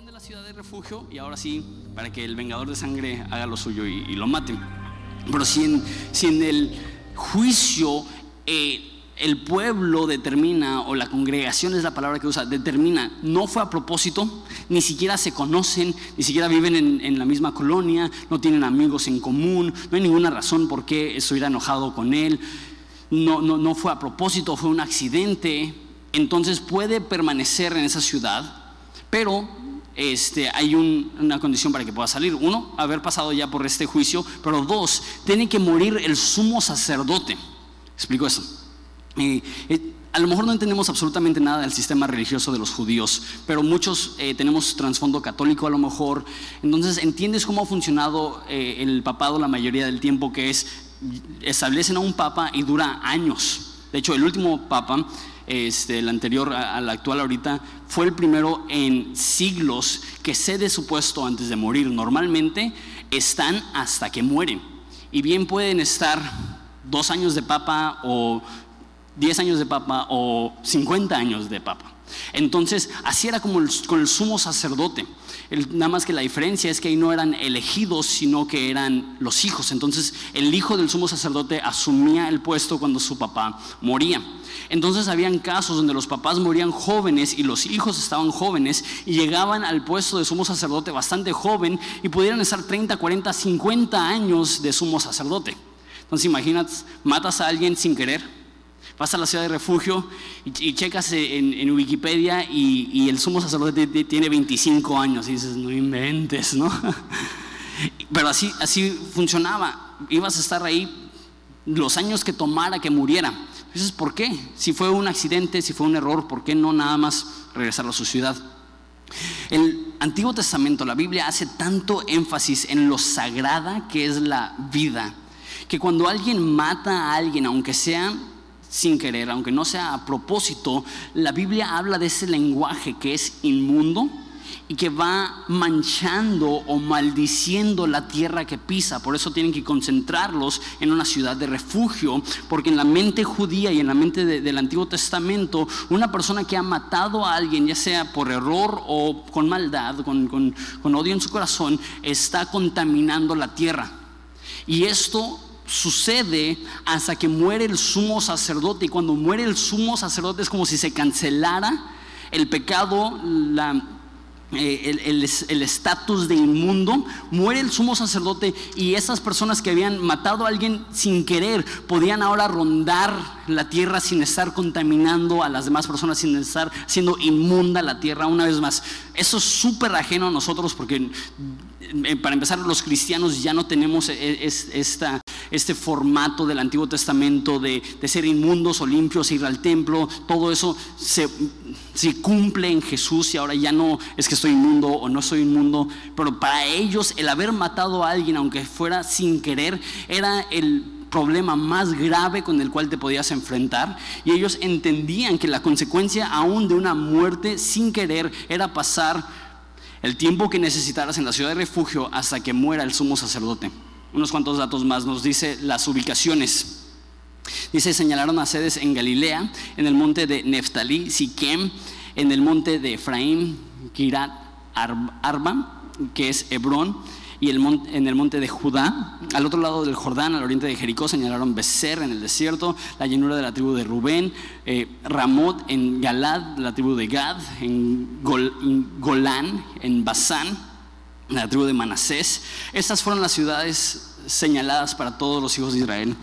de la ciudad de refugio y ahora sí, para que el vengador de sangre haga lo suyo y, y lo mate. Pero si en, si en el juicio eh, el pueblo determina, o la congregación es la palabra que usa, determina, no fue a propósito, ni siquiera se conocen, ni siquiera viven en, en la misma colonia, no tienen amigos en común, no hay ninguna razón por qué estuviera enojado con él, no, no, no fue a propósito, fue un accidente, entonces puede permanecer en esa ciudad, pero este, hay un- una condición para que pueda salir. Uno, haber pasado ya por este juicio, pero dos, tiene que morir el sumo sacerdote. Explico eso. Eh, eh, a lo mejor no entendemos absolutamente nada del sistema religioso de los judíos, pero muchos eh, tenemos trasfondo católico a lo mejor. Entonces, ¿entiendes cómo ha funcionado eh, el papado la mayoría del tiempo? Que es, establecen a un papa y dura años. De hecho, el último papa, este, el anterior al actual ahorita, fue el primero en siglos que cede su puesto antes de morir. Normalmente están hasta que mueren. Y bien pueden estar dos años de papa o 10 años de papa o 50 años de papa. Entonces, así era como con el sumo sacerdote. Nada más que la diferencia es que ahí no eran elegidos, sino que eran los hijos. Entonces, el hijo del sumo sacerdote asumía el puesto cuando su papá moría. Entonces, habían casos donde los papás morían jóvenes y los hijos estaban jóvenes y llegaban al puesto de sumo sacerdote bastante joven y pudieran estar 30, 40, 50 años de sumo sacerdote. Entonces, imagínate, matas a alguien sin querer vas a la ciudad de refugio y, checas en, Wikipedia y, el sumo sacerdote tiene 25 años y dices, no inventes, ¿no? Pero así, así funcionaba. Ibas a estar ahí los años que tomara que muriera. Dices, ¿por qué? Si fue un accidente, si fue un error, ¿por qué no nada más regresar a su ciudad? El Antiguo Testamento, la Biblia, hace tanto énfasis en lo sagrada que es la vida, que cuando alguien mata a alguien, aunque sea sin querer, aunque no sea a propósito, la Biblia habla de ese lenguaje que es inmundo y que va manchando o maldiciendo la tierra que pisa. Por eso tienen que concentrarlos en una ciudad de refugio, porque en la mente judía y en la mente de- del Antiguo Testamento, una persona que ha matado a alguien, ya sea por error o con maldad, con, con- con odio en su corazón, está contaminando la tierra. Y esto sucede hasta que muere el sumo sacerdote. Y cuando muere el sumo sacerdote es como si se cancelara el pecado, la, eh, el- el es- el estatus de inmundo, muere el sumo sacerdote y esas personas que habían matado a alguien sin querer podían ahora rondar la tierra sin estar contaminando a las demás personas, sin estar siendo inmunda la tierra una vez más. Eso es súper ajeno a nosotros porque eh, para empezar los cristianos ya no tenemos es- esta, este formato del Antiguo Testamento de, ser inmundos o limpios, ir al templo, todo eso se, se cumple en Jesús y ahora ya no es que estoy inmundo o no soy inmundo, pero para ellos el haber matado a alguien, aunque fuera sin querer, era el problema más grave con el cual te podías enfrentar y ellos entendían que la consecuencia aún de una muerte sin querer era pasar el tiempo que necesitaras en la ciudad de refugio hasta que muera el sumo sacerdote. Unos cuantos datos más nos dice las ubicaciones. Dice, señalaron a sedes en Galilea, en el monte de Neftalí, Siquem, en el monte de Efraín, Kirat Ar- Arba, que es Hebrón, y el mon- en el monte de Judá. Al otro lado del Jordán, al oriente de Jericó, señalaron Becer en el desierto, la llanura de la tribu de Rubén, eh, Ramot en Galad, la tribu de Gad, en Golán, en Basán, la tribu de Manasés. Estas fueron las ciudades señaladas para todos los hijos de Israel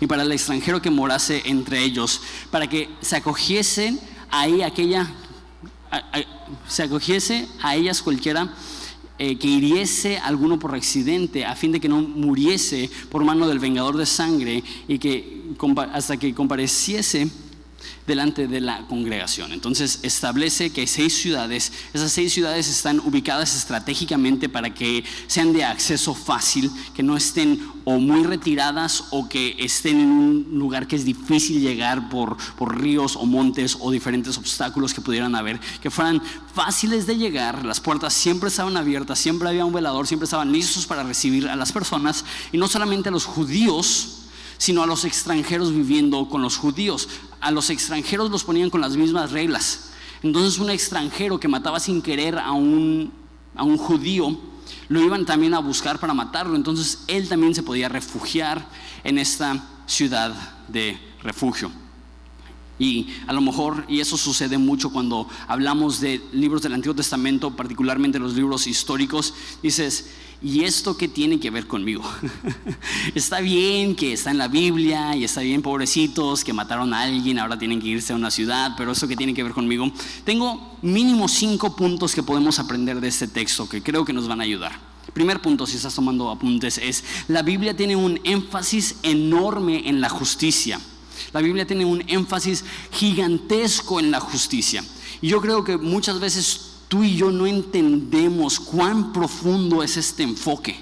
y para el extranjero que morase entre ellos, para que se acogiesen ahí aquella, se acogiese a ellas cualquiera eh, que hiriese alguno por accidente, a fin de que no muriese por mano del vengador de sangre y que hasta que compareciese delante de la congregación. Entonces establece que hay seis ciudades, esas seis ciudades están ubicadas estratégicamente para que sean de acceso fácil, que no estén o muy retiradas o que estén en un lugar que es difícil llegar por, por ríos o montes o diferentes obstáculos que pudieran haber, que fueran fáciles de llegar, las puertas siempre estaban abiertas, siempre había un velador, siempre estaban listos para recibir a las personas y no solamente a los judíos, sino a los extranjeros viviendo con los judíos. A los extranjeros los ponían con las mismas reglas. Entonces un extranjero que mataba sin querer a un, a un judío, lo iban también a buscar para matarlo. Entonces él también se podía refugiar en esta ciudad de refugio. Y a lo mejor, y eso sucede mucho cuando hablamos de libros del Antiguo Testamento, particularmente los libros históricos, dices, ¿y esto qué tiene que ver conmigo? está bien que está en la Biblia y está bien, pobrecitos, que mataron a alguien, ahora tienen que irse a una ciudad, pero eso qué tiene que ver conmigo. Tengo mínimo cinco puntos que podemos aprender de este texto que creo que nos van a ayudar. Primer punto, si estás tomando apuntes, es la Biblia tiene un énfasis enorme en la justicia. La Biblia tiene un énfasis gigantesco en la justicia. Y yo creo que muchas veces tú y yo no entendemos cuán profundo es este enfoque.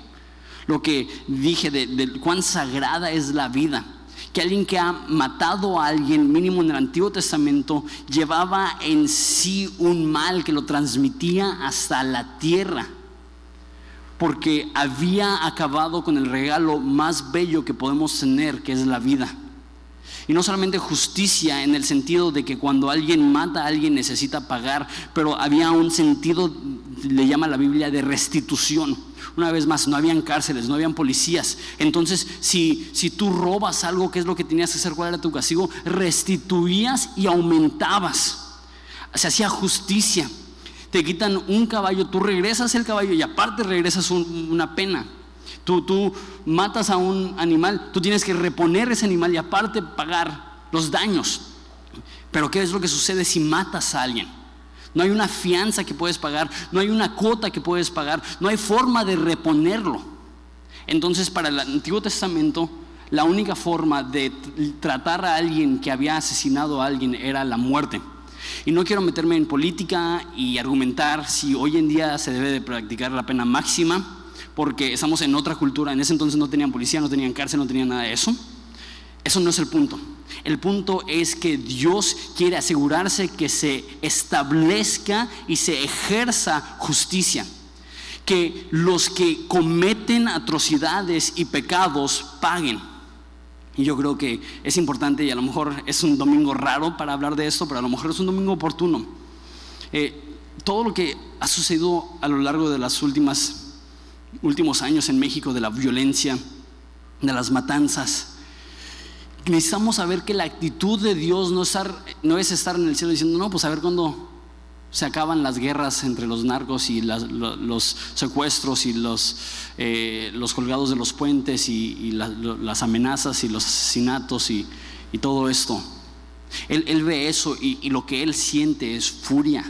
Lo que dije de, cuán sagrada es la vida. Que alguien que ha matado a alguien, mínimo en el Antiguo Testamento, llevaba en sí un mal que lo transmitía hasta la tierra. Porque había acabado con el regalo más bello que podemos tener, que es la vida. Y no solamente justicia en el sentido de que cuando alguien mata a alguien necesita pagar, pero había un sentido, le llama la Biblia, de restitución. Una vez más, no habían cárceles, no habían policías. Entonces, si, si tú robas algo, ¿qué es lo que tenías que hacer? ¿Cuál era tu castigo? Restituías y aumentabas. Se hacía justicia. Te quitan un caballo, tú regresas el caballo y aparte regresas una pena. Tú, tú matas a un animal, tú tienes que reponer ese animal y aparte pagar los daños. Pero ¿qué es lo que sucede si matas a alguien? No hay una fianza que puedes pagar, no hay una cuota que puedes pagar, no hay forma de reponerlo. Entonces para el Antiguo Testamento la única forma de tratar a alguien que había asesinado a alguien era la muerte. Y no quiero meterme en política y argumentar si hoy en día se debe de practicar la pena máxima porque estamos en otra cultura. En ese entonces no tenían policía, no tenían cárcel, no tenían nada de eso. Eso no es el punto. El punto es que Dios quiere asegurarse que se establezca y se ejerza justicia. Que los que cometen atrocidades y pecados paguen. Y yo creo que es importante y a lo mejor es un domingo raro para hablar de esto, pero a lo mejor es un domingo oportuno. Eh, todo lo que ha sucedido a lo largo de las últimas últimos años en México de la violencia, de las matanzas. Necesitamos saber que la actitud de Dios no, es estar en el cielo diciendo, no, pues a ver cuándo se acaban las guerras entre los narcos y los secuestros y los, eh, los, colgados de los puentes y, las amenazas y los asesinatos y, todo esto. Él, ve eso y lo que él siente es furia,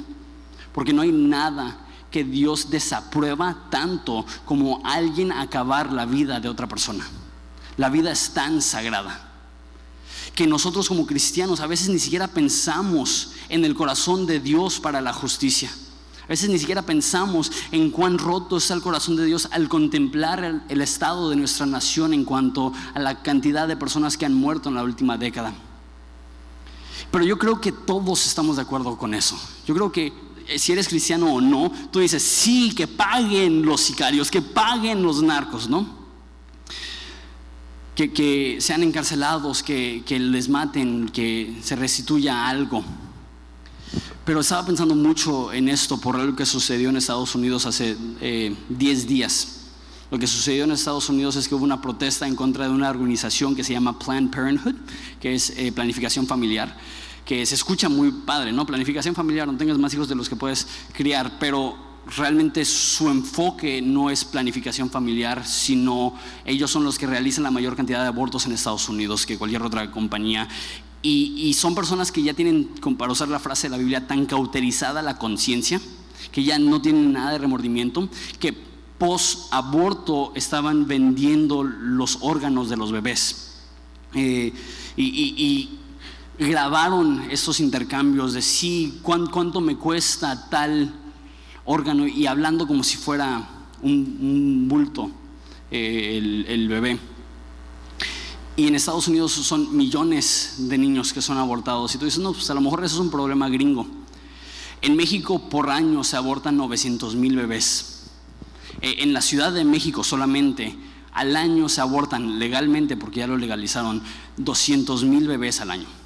porque no hay nada que Dios desaprueba tanto como alguien acabar la vida de otra persona. La vida es tan sagrada que nosotros como cristianos a veces ni siquiera pensamos en el corazón de Dios para la justicia. A veces ni siquiera pensamos en cuán roto está el corazón de Dios al contemplar el, estado de nuestra nación en cuanto a la cantidad de personas que han muerto en la última década. Pero yo creo que todos estamos de acuerdo con eso. Yo creo que si eres cristiano o no, tú dices, sí, que paguen los sicarios, que paguen los narcos, ¿no? Que, sean encarcelados, que, les maten, que se restituya algo. Pero estaba pensando mucho en esto por lo que sucedió en Estados Unidos hace 10 eh, días. Lo que sucedió en Estados Unidos es que hubo una protesta en contra de una organización que se llama Planned Parenthood, que es eh, planificación familiar que se escucha muy padre, ¿no? Planificación familiar, no tengas más hijos de los que puedes criar, pero realmente su enfoque no es planificación familiar, sino ellos son los que realizan la mayor cantidad de abortos en Estados Unidos que cualquier otra compañía. Y, son personas que ya tienen, para usar la frase de la Biblia, tan cauterizada la conciencia, que ya no tienen nada de remordimiento, que post aborto estaban vendiendo los órganos de los bebés. Eh, y grabaron estos intercambios de sí, cuánto me cuesta tal órgano y hablando como si fuera un, bulto eh, el, bebé. Y en Estados Unidos son millones de niños que son abortados. Y tú dices, no, pues a lo mejor eso es un problema gringo. En México por año se abortan 900 mil bebés. Eh, en la Ciudad de México solamente al año se abortan legalmente, porque ya lo legalizaron, 200 mil bebés al año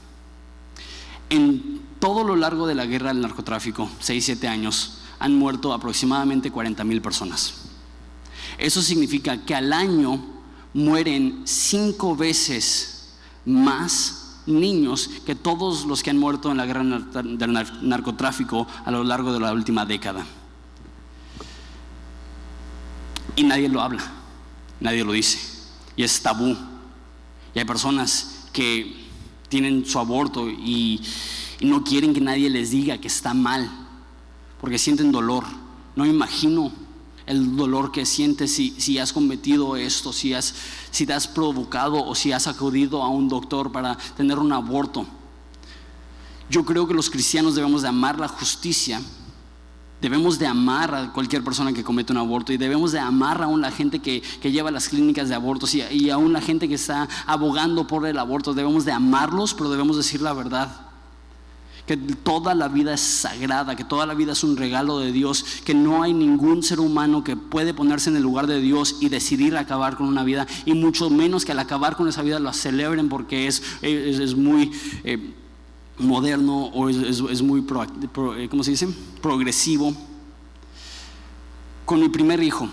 en todo lo largo de la guerra del narcotráfico, 6-7 años, han muerto aproximadamente 40 mil personas. Eso significa que al año mueren cinco veces más niños que todos los que han muerto en la guerra del narcotráfico a lo largo de la última década. Y nadie lo habla, nadie lo dice. Y es tabú. Y hay personas que tienen su aborto y, no quieren que nadie les diga que está mal, porque sienten dolor. No me imagino el dolor que sientes si, si has cometido esto, si, has, si te has provocado o si has acudido a un doctor para tener un aborto. Yo creo que los cristianos debemos de amar la justicia Debemos de amar a cualquier persona que comete un aborto y debemos de amar aún la gente que, lleva las clínicas de abortos y, y aún la gente que está abogando por el aborto. Debemos de amarlos, pero debemos decir la verdad. Que toda la vida es sagrada, que toda la vida es un regalo de Dios, que no hay ningún ser humano que puede ponerse en el lugar de Dios y decidir acabar con una vida, y mucho menos que al acabar con esa vida lo celebren porque es, es, muy... Eh, moderno o es, muy, eh, ¿cómo se dice? Progresivo. Con mi primer hijo,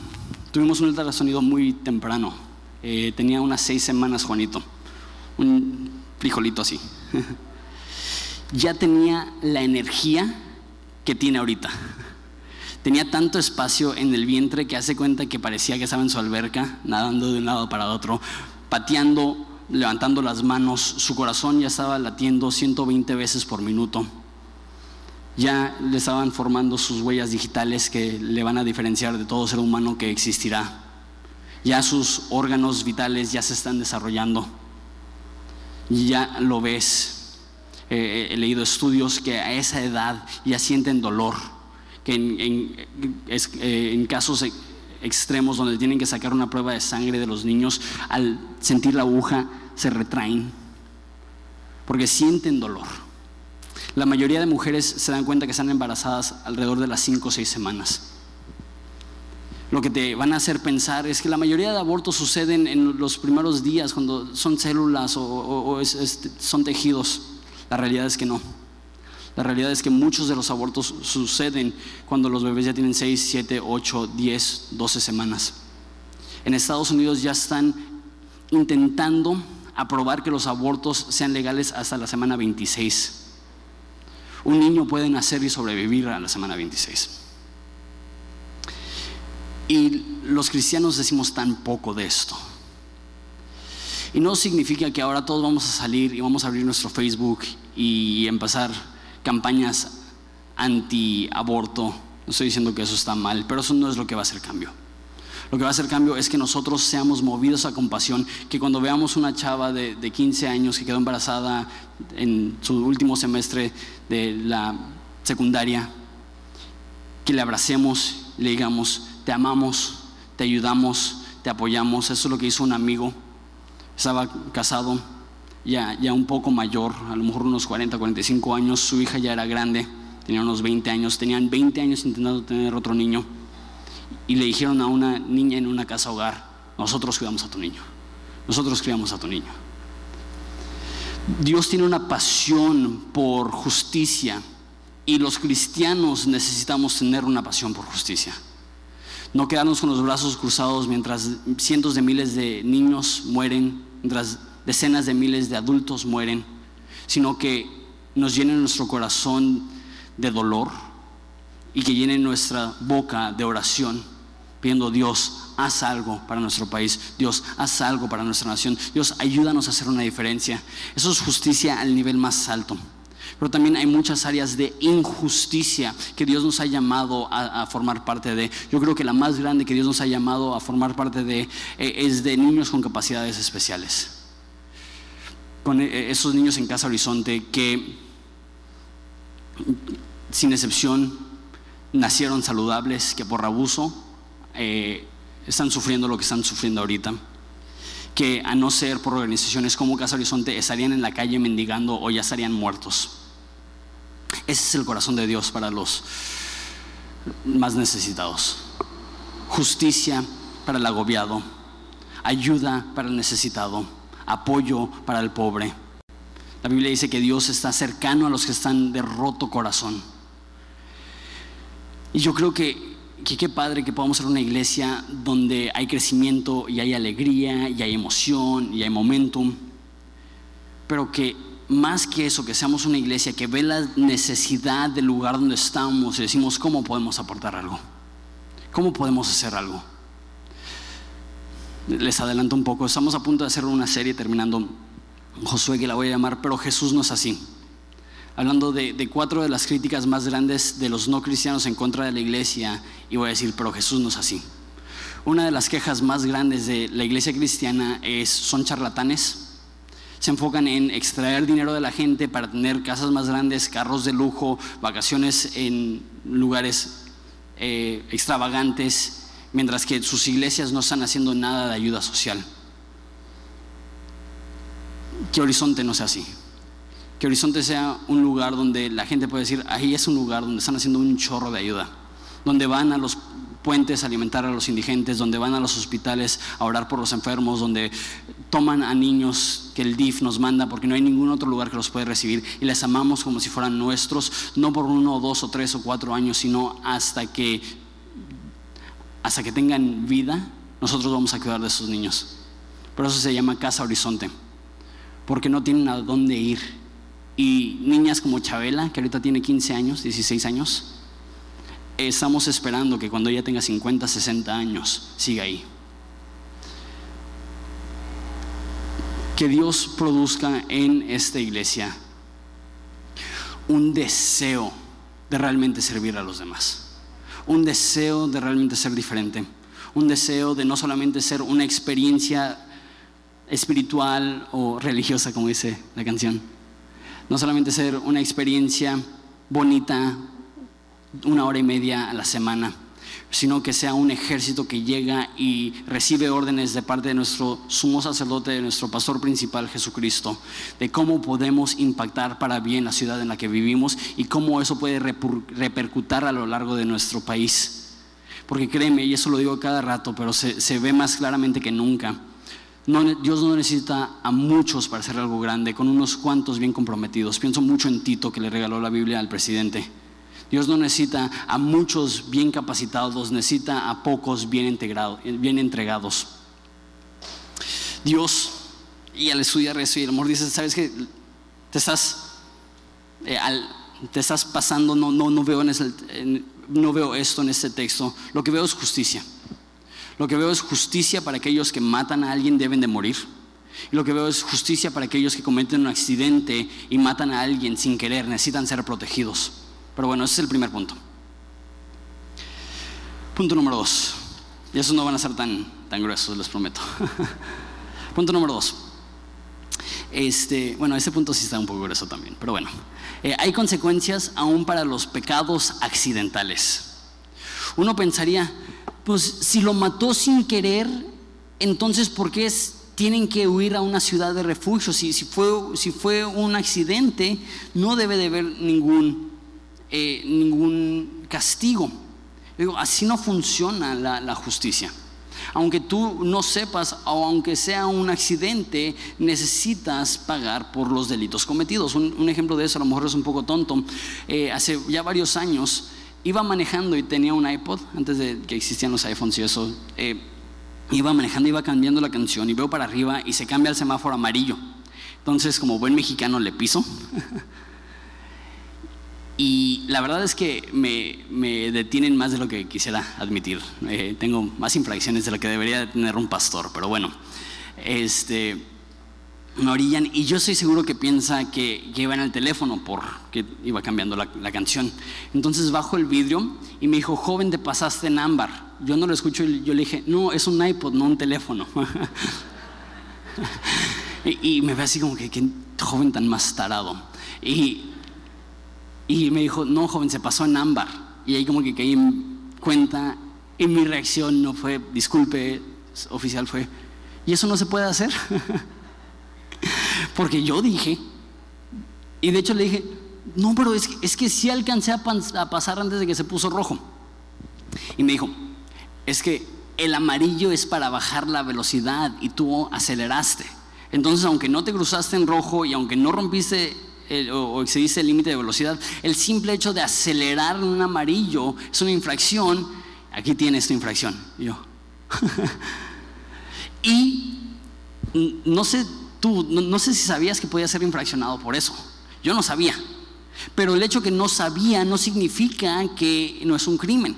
tuvimos un ultrasonido muy temprano. Eh, tenía unas seis semanas, Juanito. Un frijolito así. ya tenía la energía que tiene ahorita. Tenía tanto espacio en el vientre que hace cuenta que parecía que estaba en su alberca, nadando de un lado para otro, pateando levantando las manos, su corazón ya estaba latiendo 120 veces por minuto. Ya le estaban formando sus huellas digitales que le van a diferenciar de todo ser humano que existirá. Ya sus órganos vitales ya se están desarrollando. Ya lo ves. Eh, he leído estudios que a esa edad ya sienten dolor, que en, en eh, casos extremos donde tienen que sacar una prueba de sangre de los niños, al sentir la aguja se retraen porque sienten dolor. La mayoría de mujeres se dan cuenta que están embarazadas alrededor de las 5 o 6 semanas. Lo que te van a hacer pensar es que la mayoría de abortos suceden en los primeros días, cuando son células o, son tejidos. La realidad es que no. La realidad es que muchos de los abortos suceden cuando los bebés ya tienen 6, 7, 8, 10, 12 semanas. En Estados Unidos ya están intentando aprobar que los abortos sean legales hasta la semana 26. Un niño puede nacer y sobrevivir a la semana 26. Y los cristianos decimos tan poco de esto. Y no significa que ahora todos vamos a salir y vamos a abrir nuestro Facebook y empezar campañas anti-aborto. No estoy diciendo que eso está mal, pero eso no es lo que va a hacer cambio. Lo que va a hacer cambio es que nosotros seamos movidos a compasión, que cuando veamos una chava de, 15 años que quedó embarazada en su último semestre de la secundaria, que le abracemos, le digamos, te amamos, te ayudamos, te apoyamos. Eso es lo que hizo un amigo. Estaba casado, ya, ya un poco mayor, a lo mejor unos 40, 45 años, su hija ya era grande, tenía unos 20 años, tenían 20 años intentando tener otro niño y le dijeron a una niña en una casa hogar, nosotros cuidamos a tu niño, nosotros criamos a tu niño. Dios tiene una pasión por justicia y los cristianos necesitamos tener una pasión por justicia. No quedarnos con los brazos cruzados mientras cientos de miles de niños mueren, mientras decenas de miles de adultos mueren, sino que nos llenen nuestro corazón de dolor y que llene nuestra boca de oración, pidiendo Dios, haz algo para nuestro país, Dios, haz algo para nuestra nación, Dios, ayúdanos a hacer una diferencia. Eso es justicia al nivel más alto. Pero también hay muchas áreas de injusticia que Dios nos ha llamado a, formar parte de. Yo creo que la más grande que Dios nos ha llamado a formar parte de eh, es de niños con capacidades especiales con eh, esos niños en Casa Horizonte que, sin excepción, nacieron saludables, que por abuso eh, están sufriendo lo que están sufriendo ahorita, que a no ser por organizaciones como Casa Horizonte estarían en la calle mendigando o ya estarían muertos. Ese es el corazón de Dios para los más necesitados. Justicia para el agobiado, ayuda para el necesitado apoyo para el pobre. La Biblia dice que Dios está cercano a los que están de roto corazón. Y yo creo que, que qué padre que podamos ser una iglesia donde hay crecimiento y hay alegría y hay emoción y hay momentum, pero que más que eso, que seamos una iglesia que ve la necesidad del lugar donde estamos y decimos cómo podemos aportar algo, cómo podemos hacer algo. Les adelanto un poco, estamos a punto de hacer una serie terminando Josué que la voy a llamar, pero Jesús no es así. Hablando de, cuatro de las críticas más grandes de los no cristianos en contra de la iglesia, y voy a decir, pero Jesús no es así. Una de las quejas más grandes de la iglesia cristiana es, son charlatanes, se enfocan en extraer dinero de la gente para tener casas más grandes, carros de lujo, vacaciones en lugares eh, extravagantes, mientras que sus iglesias no están haciendo nada de ayuda social. Que Horizonte no sea así. Que Horizonte sea un lugar donde la gente puede decir, ahí es un lugar donde están haciendo un chorro de ayuda, donde van a los puentes a alimentar a los indigentes, donde van a los hospitales a orar por los enfermos, donde toman a niños que el DIF nos manda porque no hay ningún otro lugar que los puede recibir y les amamos como si fueran nuestros, no por uno dos o tres o cuatro años, sino hasta que hasta que tengan vida, nosotros vamos a cuidar de esos niños. Por eso se llama Casa Horizonte, porque no tienen a dónde ir. Y niñas como Chabela, que ahorita tiene 15 años, 16 años, estamos esperando que cuando ella tenga 50, 60 años, siga ahí. Que Dios produzca en esta iglesia un deseo de realmente servir a los demás, un deseo de realmente ser diferente, un deseo de no solamente ser una experiencia espiritual o religiosa, como dice la canción, no solamente ser una experiencia bonita, una hora y media a la semana, sino que sea un ejército que llega y recibe órdenes de parte de nuestro sumo sacerdote, de nuestro pastor principal Jesucristo, de cómo podemos impactar para bien la ciudad en la que vivimos y cómo eso puede repercutir a lo largo de nuestro país. Porque créeme, y eso lo digo cada rato, pero se, se ve más claramente que nunca. Dios no necesita a muchos para hacer algo grande, con unos cuantos bien comprometidos. Pienso mucho en Tito que le regaló la Biblia al presidente. Dios no necesita a muchos bien capacitados, necesita a pocos bien, integrados, bien entregados. Dios, y al estudiar eso y el amor, dice, ¿sabes que Te estás, eh, te estás pasando, no, no, no, veo en no veo esto en este texto. Lo que veo es justicia. Lo que veo es justicia para aquellos que matan a alguien deben de morir. Y lo que veo es justicia para aquellos que cometen un accidente y matan a alguien sin querer, necesitan ser protegidos. Pero bueno, ese es el primer punto. Punto número dos. Y esos no van a ser tan, tan gruesos, les prometo. punto número dos. Este, bueno, ese punto sí está un poco grueso también, pero bueno. Eh, hay consecuencias aún para los pecados accidentales. Uno pensaría, pues si lo mató sin querer, entonces ¿por qué tienen que huir a una ciudad de refugio? Si, si, fue, si fue un accidente, no debe de haber ningún eh, ningún castigo. Digo, así no funciona la, justicia. Aunque tú no sepas o aunque sea un accidente, necesitas pagar por los delitos cometidos. Un, ejemplo de eso, a lo mejor es un poco tonto. Eh, hace ya varios años iba manejando y tenía un iPod, antes de que existían los iPhones y eso. Eh, iba manejando, iba cambiando la canción y veo para arriba y se cambia el semáforo amarillo. Entonces, como buen mexicano, le piso. Y la verdad es que me, detienen más de lo que quisiera admitir. Eh, tengo más infracciones de lo que debería tener un pastor, pero bueno, este, me orillan y yo estoy seguro que piensa que, lleva en el teléfono porque iba cambiando la, la, canción. Entonces bajo el vidrio y me dijo, joven, te pasaste en ámbar. Yo no lo escucho y yo le dije, no, es un iPod, no un teléfono. y, y, me ve así como que, qué joven tan más tarado. Y y me dijo, no, joven, se pasó en ámbar. Y ahí como que caí en cuenta y mi reacción no fue, disculpe, oficial, fue, ¿y eso no se puede hacer? Porque yo dije, y de hecho le dije, no, pero es que, es que sí alcancé a, a pasar antes de que se puso rojo. Y me dijo, es que el amarillo es para bajar la velocidad y tú aceleraste. Entonces, aunque no te cruzaste en rojo y aunque no rompiste o, excediste el límite de velocidad, el simple hecho de acelerar en un amarillo es una infracción. Aquí tienes tu infracción. Yo. y no sé tú, no, sé si sabías que podía ser infraccionado por eso. Yo no sabía. Pero el hecho que no sabía no significa que no es un crimen.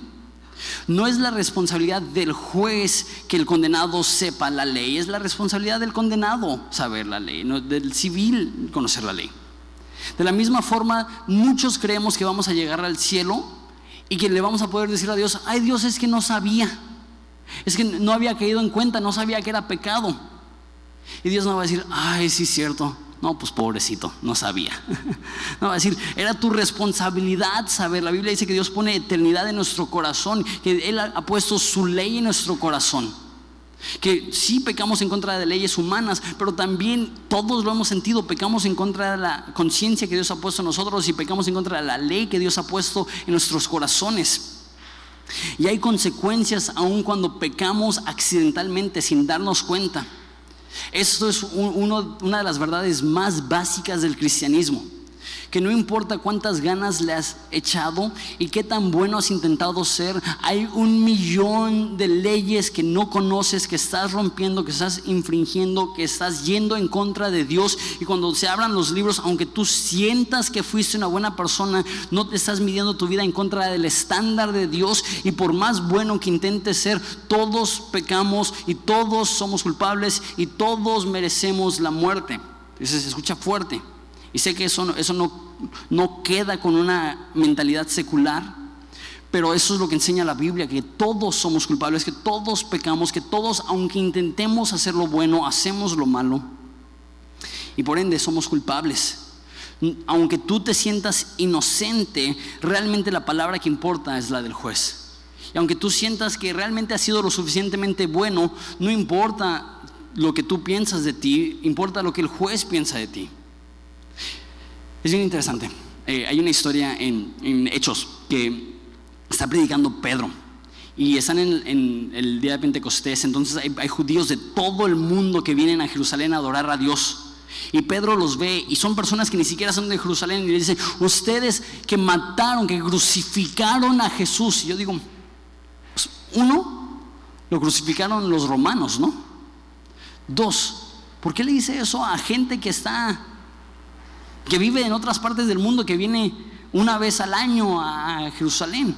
No es la responsabilidad del juez que el condenado sepa la ley, es la responsabilidad del condenado saber la ley, no del civil conocer la ley. De la misma forma, muchos creemos que vamos a llegar al cielo y que le vamos a poder decir a Dios, ay Dios, es que no sabía, es que no había caído en cuenta, no sabía que era pecado. Y Dios no va a decir, ay, sí es cierto, no, pues pobrecito, no sabía. No, va a decir, era tu responsabilidad saber. La Biblia dice que Dios pone eternidad en nuestro corazón, que Él ha puesto su ley en nuestro corazón. Que sí pecamos en contra de leyes humanas, pero también todos lo hemos sentido, pecamos en contra de la conciencia que Dios ha puesto en nosotros y pecamos en contra de la ley que Dios ha puesto en nuestros corazones. Y hay consecuencias aun cuando pecamos accidentalmente sin darnos cuenta. Esto es una de las verdades más básicas del cristianismo que no importa cuántas ganas le has echado y qué tan bueno has intentado ser, hay un millón de leyes que no conoces, que estás rompiendo, que estás infringiendo, que estás yendo en contra de Dios. Y cuando se abran los libros, aunque tú sientas que fuiste una buena persona, no te estás midiendo tu vida en contra del estándar de Dios. Y por más bueno que intentes ser, todos pecamos y todos somos culpables y todos merecemos la muerte. Se escucha fuerte. Y sé que eso, eso no, no queda con una mentalidad secular, pero eso es lo que enseña la Biblia, que todos somos culpables, que todos pecamos, que todos, aunque intentemos hacer lo bueno, hacemos lo malo. Y por ende somos culpables. Aunque tú te sientas inocente, realmente la palabra que importa es la del juez. Y aunque tú sientas que realmente has sido lo suficientemente bueno, no importa lo que tú piensas de ti, importa lo que el juez piensa de ti. Es bien interesante. Eh, hay una historia en, Hechos que está predicando Pedro. Y están en, el día de Pentecostés. Entonces hay, judíos de todo el mundo que vienen a Jerusalén a adorar a Dios. Y Pedro los ve y son personas que ni siquiera son de Jerusalén y le dicen, ustedes que mataron, que crucificaron a Jesús. Y yo digo, pues, uno, lo crucificaron los romanos, ¿no? Dos, ¿por qué le dice eso a gente que está que vive en otras partes del mundo, que viene una vez al año a Jerusalén.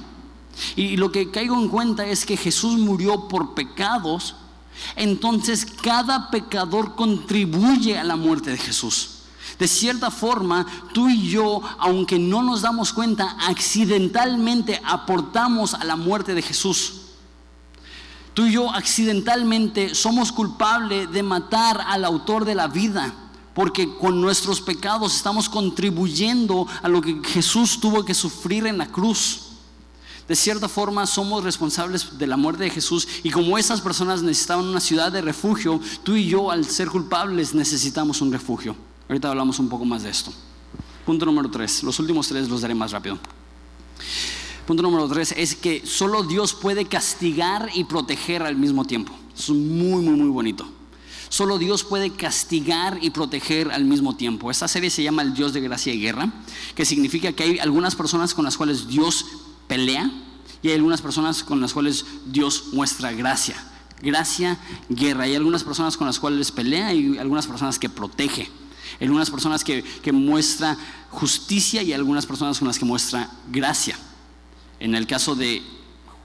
Y lo que caigo en cuenta es que Jesús murió por pecados, entonces cada pecador contribuye a la muerte de Jesús. De cierta forma, tú y yo, aunque no nos damos cuenta, accidentalmente aportamos a la muerte de Jesús. Tú y yo accidentalmente somos culpables de matar al autor de la vida porque con nuestros pecados estamos contribuyendo a lo que Jesús tuvo que sufrir en la cruz. De cierta forma somos responsables de la muerte de Jesús y como esas personas necesitaban una ciudad de refugio, tú y yo al ser culpables necesitamos un refugio. Ahorita hablamos un poco más de esto. Punto número tres, los últimos tres los daré más rápido. Punto número tres es que solo Dios puede castigar y proteger al mismo tiempo. Es muy, muy, muy bonito. Solo Dios puede castigar y proteger al mismo tiempo. Esta serie se llama El Dios de Gracia y Guerra, que significa que hay algunas personas con las cuales Dios pelea y hay algunas personas con las cuales Dios muestra gracia. Gracia, guerra. Hay algunas personas con las cuales pelea y algunas personas que protege. Hay algunas personas que, que muestra justicia y algunas personas con las que muestra gracia. En el caso de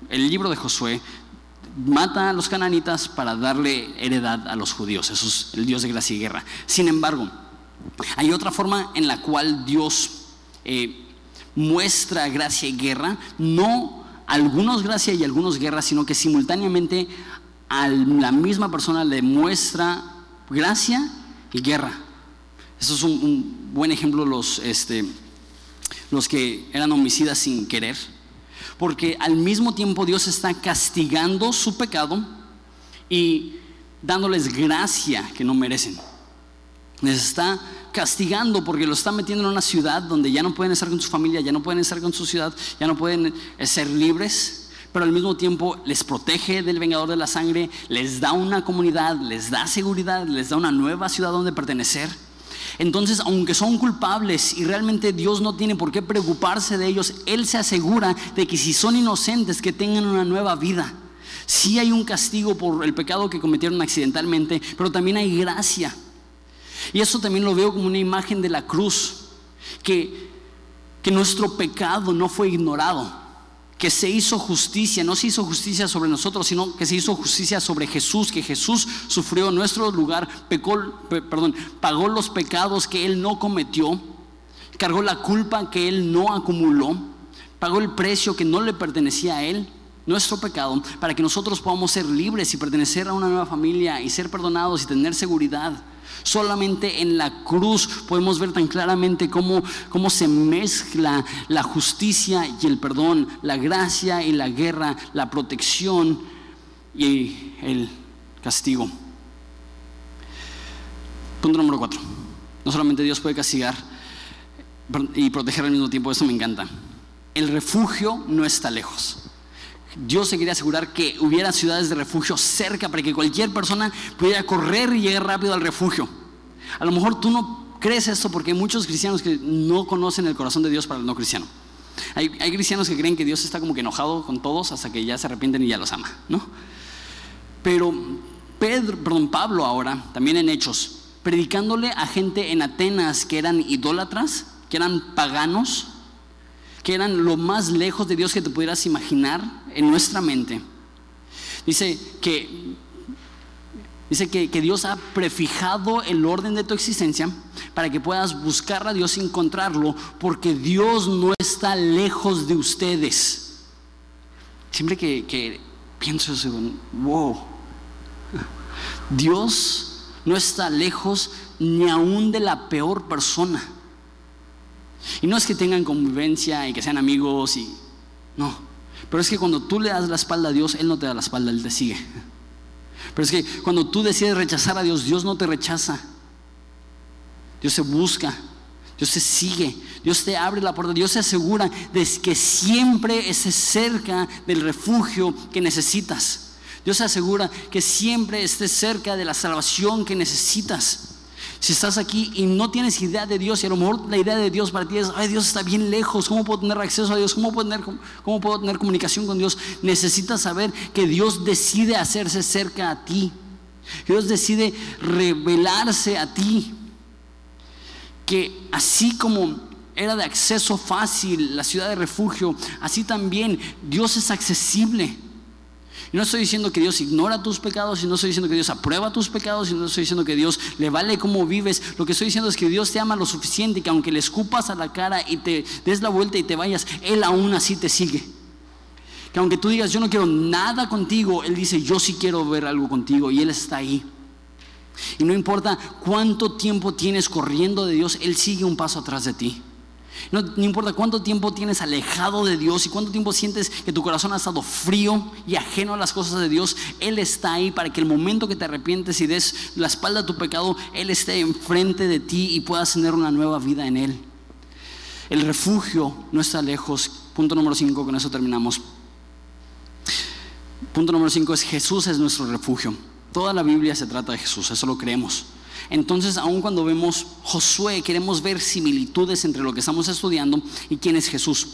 el libro de Josué, mata a los cananitas para darle heredad a los judíos. Eso es el Dios de gracia y guerra. Sin embargo, hay otra forma en la cual Dios eh, muestra gracia y guerra, no algunos gracia y algunos guerra, sino que simultáneamente a la misma persona le muestra gracia y guerra. Eso es un, buen ejemplo los, este, los que eran homicidas sin querer porque al mismo tiempo Dios está castigando su pecado y dándoles gracia que no merecen. Les está castigando porque lo está metiendo en una ciudad donde ya no pueden estar con su familia, ya no pueden estar con su ciudad, ya no pueden eh, ser libres, pero al mismo tiempo les protege del vengador de la sangre, les da una comunidad, les da seguridad, les da una nueva ciudad donde pertenecer. Entonces, aunque son culpables y realmente Dios no tiene por qué preocuparse de ellos, Él se asegura de que si son inocentes, que tengan una nueva vida. Sí hay un castigo por el pecado que cometieron accidentalmente, pero también hay gracia. Y eso también lo veo como una imagen de la cruz, que, que nuestro pecado no fue ignorado que se hizo justicia, no se hizo justicia sobre nosotros, sino que se hizo justicia sobre Jesús, que Jesús sufrió en nuestro lugar, pecó, perdón, pagó los pecados que él no cometió, cargó la culpa que él no acumuló, pagó el precio que no le pertenecía a él, nuestro pecado, para que nosotros podamos ser libres y pertenecer a una nueva familia y ser perdonados y tener seguridad. Solamente en la cruz podemos ver tan claramente cómo, cómo se mezcla la justicia y el perdón, la gracia y la guerra, la protección y el castigo. Punto número cuatro. No solamente Dios puede castigar y proteger al mismo tiempo, eso me encanta. El refugio no está lejos. Dios se quería asegurar que hubiera ciudades de refugio cerca para que cualquier persona pudiera correr y llegar rápido al refugio. A lo mejor tú no crees esto porque hay muchos cristianos que no conocen el corazón de Dios para el no cristiano. Hay, cristianos que creen que Dios está como que enojado con todos hasta que ya se arrepienten y ya los ama, ¿no? Pero Pedro, perdón, Pablo ahora, también en Hechos, predicándole a gente en Atenas que eran idólatras, que eran paganos, que eran lo más lejos de Dios que te pudieras imaginar en nuestra mente. Dice que, dice que, que, Dios ha prefijado el orden de tu existencia para que puedas buscar a Dios y encontrarlo, porque Dios no está lejos de ustedes. Siempre que, que pienso eso, wow, Dios no está lejos ni aún de la peor persona. Y no es que tengan convivencia y que sean amigos y no. Pero es que cuando tú le das la espalda a Dios, Él no te da la espalda, Él te sigue. Pero es que cuando tú decides rechazar a Dios, Dios no te rechaza. Dios se busca, Dios se sigue, Dios te abre la puerta, Dios se asegura de que siempre estés cerca del refugio que necesitas. Dios se asegura que siempre estés cerca de la salvación que necesitas. Si estás aquí y no tienes idea de Dios y a lo mejor la idea de Dios para ti es, ay Dios está bien lejos, ¿cómo puedo tener acceso a Dios? ¿Cómo puedo tener, cómo puedo tener comunicación con Dios? Necesitas saber que Dios decide hacerse cerca a ti. Dios decide revelarse a ti. Que así como era de acceso fácil la ciudad de refugio, así también Dios es accesible. Y no estoy diciendo que Dios ignora tus pecados, y no estoy diciendo que Dios aprueba tus pecados, y no estoy diciendo que Dios le vale cómo vives. Lo que estoy diciendo es que Dios te ama lo suficiente que aunque le escupas a la cara y te des la vuelta y te vayas, Él aún así te sigue. Que aunque tú digas, yo no quiero nada contigo, Él dice, yo sí quiero ver algo contigo, y Él está ahí. Y no importa cuánto tiempo tienes corriendo de Dios, Él sigue un paso atrás de ti. No, importa cuánto tiempo tienes alejado de Dios y cuánto tiempo sientes que tu corazón ha estado frío y ajeno a las cosas de Dios, Él está ahí para que el momento que te arrepientes y des la espalda a tu pecado, Él esté enfrente de ti y puedas tener una nueva vida en Él. El refugio no está lejos. Punto número 5, con eso terminamos. Punto número 5 es Jesús es nuestro refugio. Toda la Biblia se trata de Jesús, eso lo creemos. Entonces, aun cuando vemos Josué, queremos ver similitudes entre lo que estamos estudiando y quién es Jesús.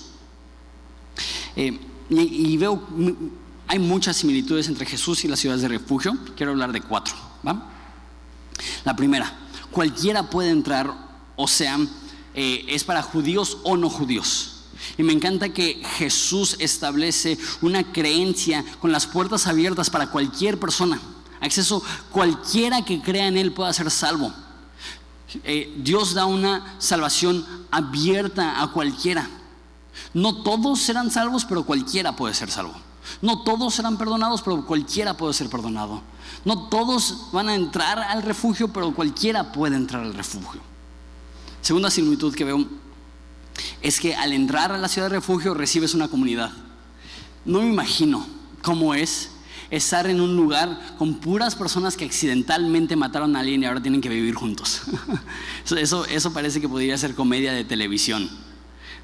Eh, y, veo, hay muchas similitudes entre Jesús y las ciudades de refugio. Quiero hablar de cuatro. La primera, cualquiera puede entrar, o sea, eh, es para judíos o no judíos. Y me encanta que Jesús establece una creencia con las puertas abiertas para cualquier persona. Acceso cualquiera que crea en Él pueda ser salvo. Eh, Dios da una salvación abierta a cualquiera. No todos serán salvos, pero cualquiera puede ser salvo. No todos serán perdonados, pero cualquiera puede ser perdonado. No todos van a entrar al refugio, pero cualquiera puede entrar al refugio. Segunda similitud que veo es que al entrar a la ciudad de refugio recibes una comunidad. No me imagino cómo es estar en un lugar con puras personas que accidentalmente mataron a alguien y ahora tienen que vivir juntos. Eso, eso parece que podría ser comedia de televisión.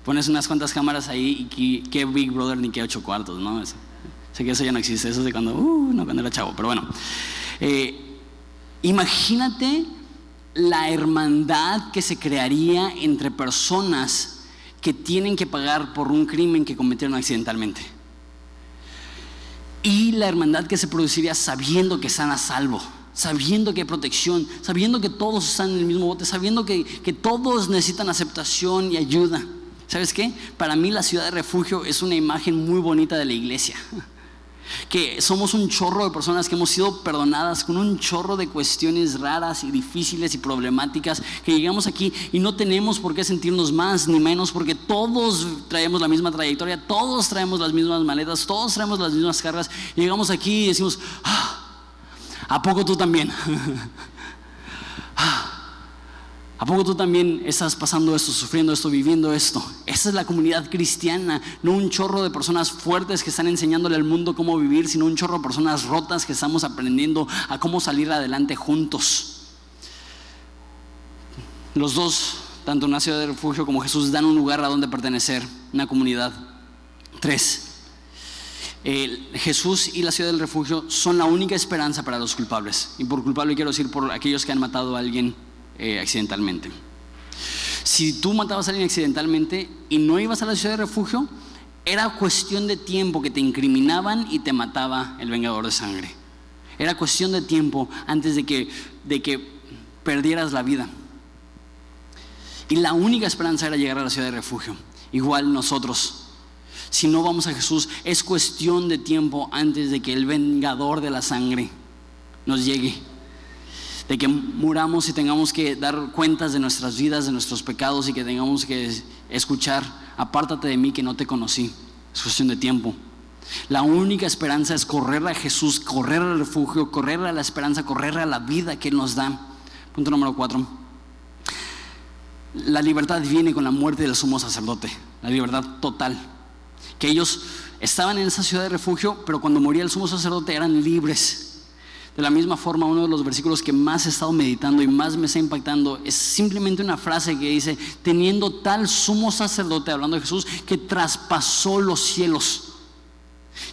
Pones unas cuantas cámaras ahí y qué Big Brother ni qué ocho cuartos, ¿no? Sé que eso ya no existe, eso es de cuando, uh, no, cuando era chavo, pero bueno. Eh, imagínate la hermandad que se crearía entre personas que tienen que pagar por un crimen que cometieron accidentalmente. Y la hermandad que se produciría sabiendo que están a salvo, sabiendo que hay protección, sabiendo que todos están en el mismo bote, sabiendo que, que todos necesitan aceptación y ayuda. ¿Sabes qué? Para mí la ciudad de refugio es una imagen muy bonita de la iglesia que somos un chorro de personas que hemos sido perdonadas con un chorro de cuestiones raras y difíciles y problemáticas, que llegamos aquí y no tenemos por qué sentirnos más ni menos, porque todos traemos la misma trayectoria, todos traemos las mismas maletas, todos traemos las mismas cargas, llegamos aquí y decimos, ah, ¿a poco tú también? ah, ¿A poco tú también estás pasando esto, sufriendo esto, viviendo esto? Esa es la comunidad cristiana, no un chorro de personas fuertes que están enseñándole al mundo cómo vivir, sino un chorro de personas rotas que estamos aprendiendo a cómo salir adelante juntos. Los dos, tanto una ciudad de refugio como Jesús, dan un lugar a donde pertenecer, una comunidad. Tres, Jesús y la ciudad del refugio son la única esperanza para los culpables. Y por culpable quiero decir por aquellos que han matado a alguien eh, accidentalmente. Si tú matabas a alguien accidentalmente y no ibas a la ciudad de refugio, era cuestión de tiempo que te incriminaban y te mataba el vengador de sangre. Era cuestión de tiempo antes de que, de que perdieras la vida. Y la única esperanza era llegar a la ciudad de refugio. Igual nosotros, si no vamos a Jesús, es cuestión de tiempo antes de que el vengador de la sangre nos llegue de que muramos y tengamos que dar cuentas de nuestras vidas, de nuestros pecados y que tengamos que escuchar, apártate de mí que no te conocí. Es cuestión de tiempo. La única esperanza es correr a Jesús, correr al refugio, correr a la esperanza, correr a la vida que Él nos da. Punto número cuatro. La libertad viene con la muerte del sumo sacerdote, la libertad total. Que ellos estaban en esa ciudad de refugio, pero cuando moría el sumo sacerdote eran libres de la misma forma, uno de los versículos que más he estado meditando y más me está impactando es simplemente una frase que dice, teniendo tal sumo sacerdote, hablando de Jesús, que traspasó los cielos.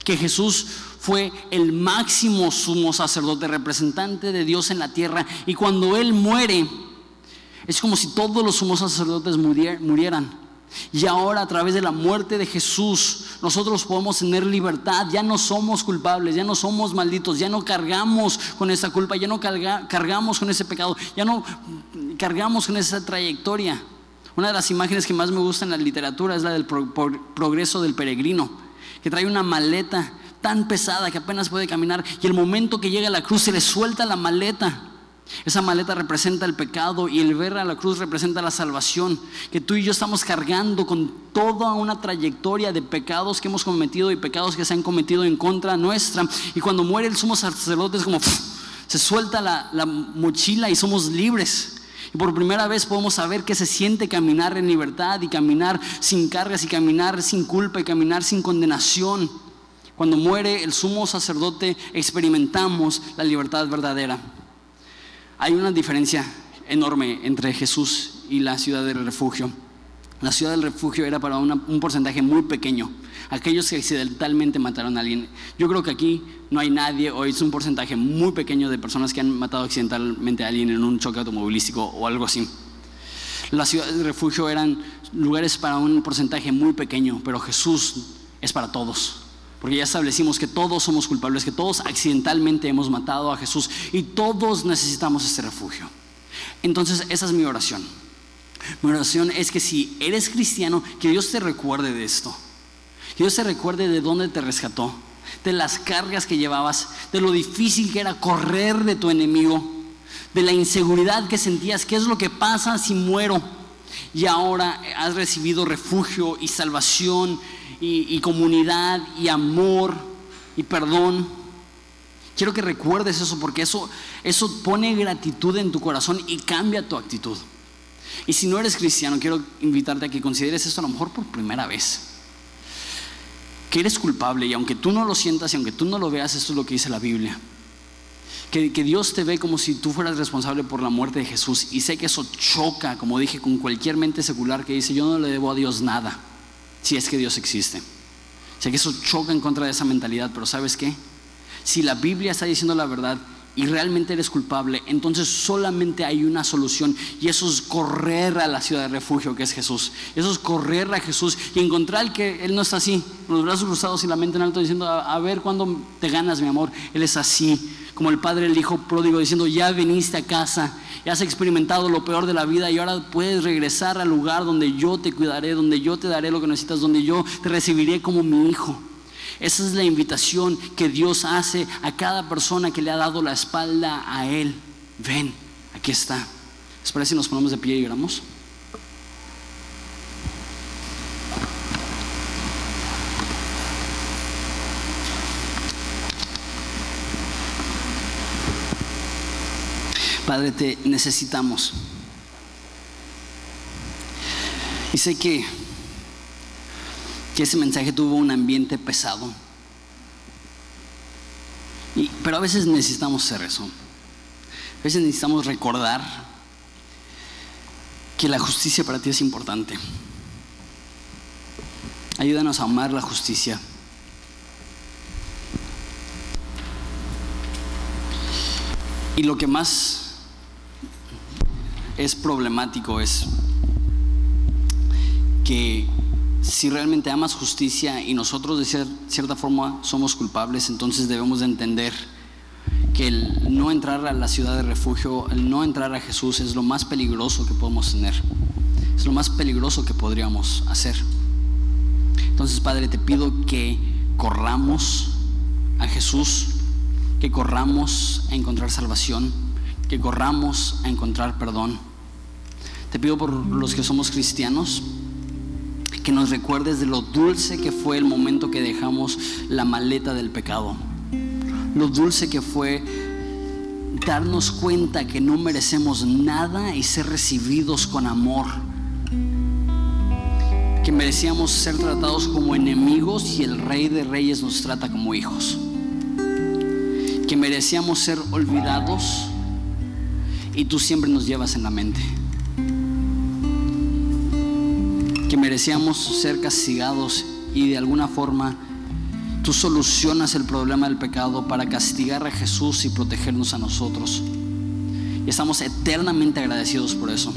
Que Jesús fue el máximo sumo sacerdote, representante de Dios en la tierra. Y cuando Él muere, es como si todos los sumos sacerdotes murieran. Y ahora a través de la muerte de Jesús nosotros podemos tener libertad. Ya no somos culpables, ya no somos malditos, ya no cargamos con esa culpa, ya no cargamos con ese pecado, ya no cargamos con esa trayectoria. Una de las imágenes que más me gusta en la literatura es la del progreso del peregrino, que trae una maleta tan pesada que apenas puede caminar y el momento que llega a la cruz se le suelta la maleta esa maleta representa el pecado y el ver a la cruz representa la salvación. Que tú y yo estamos cargando con toda una trayectoria de pecados que hemos cometido y pecados que se han cometido en contra nuestra. Y cuando muere el sumo sacerdote es como se suelta la, la mochila y somos libres. Y por primera vez podemos saber que se siente caminar en libertad y caminar sin cargas y caminar sin culpa y caminar sin condenación. Cuando muere el sumo sacerdote experimentamos la libertad verdadera. Hay una diferencia enorme entre Jesús y la ciudad del refugio. La ciudad del refugio era para un porcentaje muy pequeño, aquellos que accidentalmente mataron a alguien. Yo creo que aquí no hay nadie, o es un porcentaje muy pequeño de personas que han matado accidentalmente a alguien en un choque automovilístico o algo así. Las ciudades de refugio eran lugares para un porcentaje muy pequeño, pero Jesús es para todos. Porque ya establecimos que todos somos culpables, que todos accidentalmente hemos matado a Jesús y todos necesitamos este refugio. Entonces, esa es mi oración. Mi oración es que si eres cristiano, que Dios te recuerde de esto. Que Dios te recuerde de dónde te rescató, de las cargas que llevabas, de lo difícil que era correr de tu enemigo, de la inseguridad que sentías, qué es lo que pasa si muero. Y ahora has recibido refugio y salvación y, comunidad y amor y perdón. Quiero que recuerdes eso porque eso, eso pone gratitud en tu corazón y cambia tu actitud. Y si no eres cristiano, quiero invitarte a que consideres esto a lo mejor por primera vez. Que eres culpable y aunque tú no lo sientas y aunque tú no lo veas, esto es lo que dice la Biblia. Que, que, Dios te ve como si tú fueras responsable por la muerte de Jesús. Y sé que eso choca, como dije, con cualquier mente secular que dice, yo no le debo a Dios nada si es que Dios existe. Sé que eso choca en contra de esa mentalidad, pero ¿sabes qué? Si la Biblia está diciendo la verdad y realmente eres culpable, entonces solamente hay una solución y eso es correr a la ciudad de refugio que es Jesús. Eso es correr a Jesús y encontrar que Él no está así, los brazos cruzados y la mente en alto diciendo, a, a ver cuándo te ganas mi amor. Él es así, como el padre el hijo pródigo diciendo, ya viniste a casa ya has experimentado lo peor de la vida y ahora puedes regresar al lugar donde yo te cuidaré, donde yo te daré lo que necesitas, donde yo te recibiré como mi hijo. Esa es la invitación que Dios hace a cada persona que le ha dado la espalda a Él. Ven, aquí está. Espera si nos ponemos de pie y oramos. Padre, te necesitamos. Y sé que, que ese mensaje tuvo un ambiente pesado. pero a veces necesitamos hacer eso. A veces necesitamos recordar que la justicia para ti es importante. Ayúdanos a amar la justicia. Y lo que más es problemático es que si realmente amas justicia y nosotros de cierta forma somos culpables, entonces debemos de entender que el no entrar a la ciudad de refugio, el no entrar a Jesús es lo más peligroso que podemos tener. Es lo más peligroso que podríamos hacer. Entonces, Padre, te pido que corramos a Jesús, que corramos a encontrar salvación, que corramos a encontrar perdón. Te pido por los que somos cristianos, que nos recuerdes de lo dulce que fue el momento que dejamos la maleta del pecado. Lo dulce que fue darnos cuenta que no merecemos nada y ser recibidos con amor. Que merecíamos ser tratados como enemigos y el rey de reyes nos trata como hijos. Que merecíamos ser olvidados y tú siempre nos llevas en la mente. Que merecíamos ser castigados y de alguna forma tú solucionas el problema del pecado para castigar a Jesús y protegernos a nosotros. Y estamos eternamente agradecidos por eso.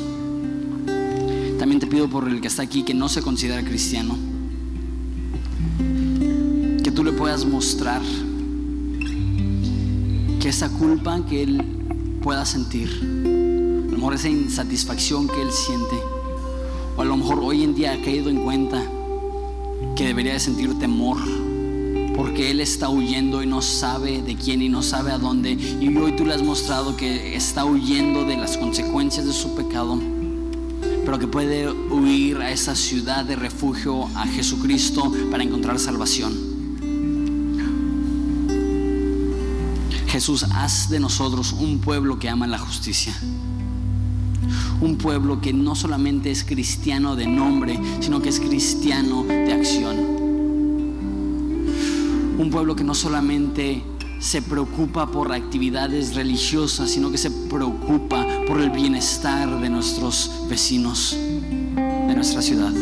También te pido por el que está aquí que no se considera cristiano, que tú le puedas mostrar que esa culpa que él pueda sentir, a mejor esa insatisfacción que él siente, o a lo mejor hoy en día ha caído en cuenta que debería de sentir temor porque él está huyendo y no sabe de quién y no sabe a dónde. Y hoy tú le has mostrado que está huyendo de las consecuencias de su pecado, pero que puede huir a esa ciudad de refugio, a Jesucristo, para encontrar salvación. Jesús, haz de nosotros un pueblo que ama la justicia un pueblo que no solamente es cristiano de nombre, sino que es cristiano de acción. Un pueblo que no solamente se preocupa por actividades religiosas, sino que se preocupa por el bienestar de nuestros vecinos, de nuestra ciudad.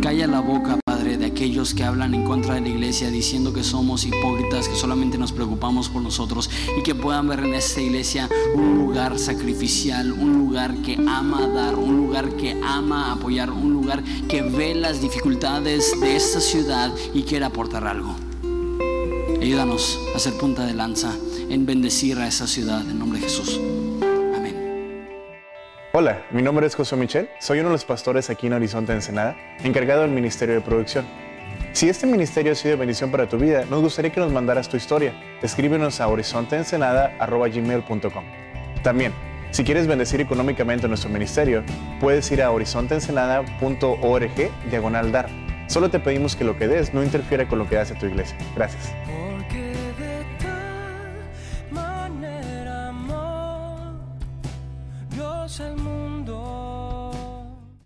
Calla la boca aquellos que hablan en contra de la iglesia diciendo que somos hipócritas, que solamente nos preocupamos por nosotros y que puedan ver en esta iglesia un lugar sacrificial, un lugar que ama dar, un lugar que ama apoyar, un lugar que ve las dificultades de esta ciudad y quiere aportar algo. Ayúdanos a ser punta de lanza en bendecir a esa ciudad en nombre de Jesús. Hola, mi nombre es José Michel, soy uno de los pastores aquí en Horizonte Ensenada, encargado del Ministerio de Producción. Si este ministerio ha sido de bendición para tu vida, nos gustaría que nos mandaras tu historia. Escríbenos a horizonteensenada.gmail.com También, si quieres bendecir económicamente nuestro ministerio, puedes ir a horizonteensenada.org diagonal dar. Solo te pedimos que lo que des no interfiera con lo que hace tu iglesia. Gracias.